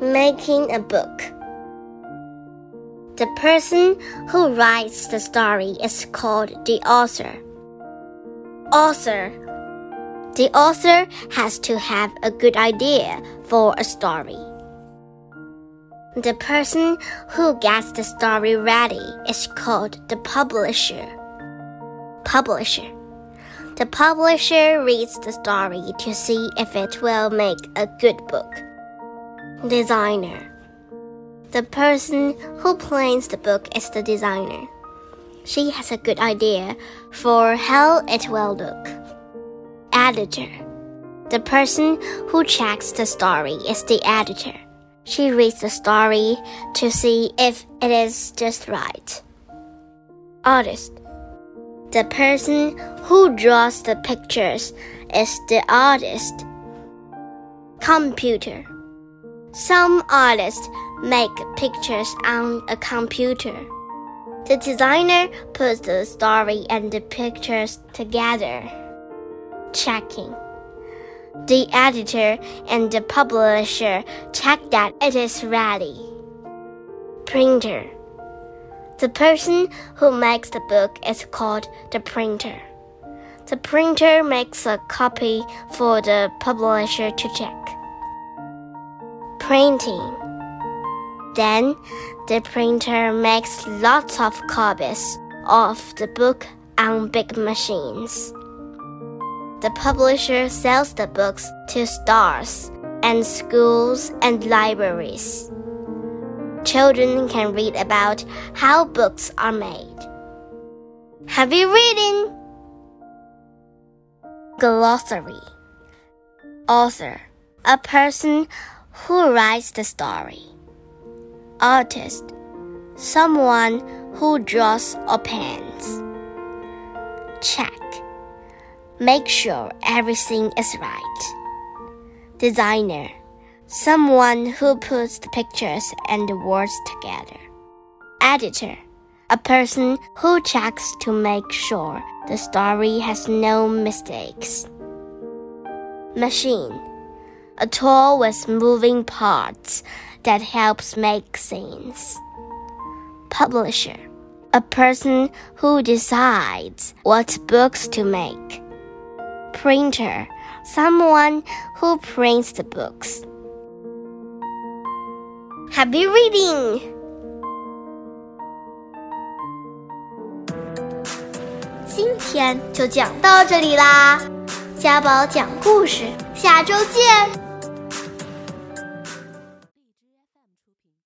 Making a book. The person who writes the story is called the author. Author. The author has to have a good idea for a story. The person who gets the story ready is called the publisher. Publisher. The publisher reads the story to see if it will make a good book. Designer. The person who plans the book is the designer. She has a good idea for how it will look. Editor. The person who checks the story is the editor. She reads the story to see if it is just right. Artist. The person who draws the pictures is the artist. Computer. Some artists make pictures on a computer. The designer puts the story and the pictures together. Checking. The editor and the publisher check that it is ready. Printer. The person who makes the book is called the printer. The printer makes a copy for the publisher to check printing. Then the printer makes lots of copies of the book on big machines. The publisher sells the books to stores and schools and libraries. Children can read about how books are made. Heavy reading. Glossary. Author. A person who writes the story. Artist, someone who draws or paints. Check, make sure everything is right. Designer, someone who puts the pictures and the words together. Editor, a person who checks to make sure the story has no mistakes. Machine a tool with moving parts that helps make scenes. Publisher, a person who decides what books to make. Printer, someone who prints the books. Happy reading! 今天就讲到这里啦，家宝讲故事，下周见。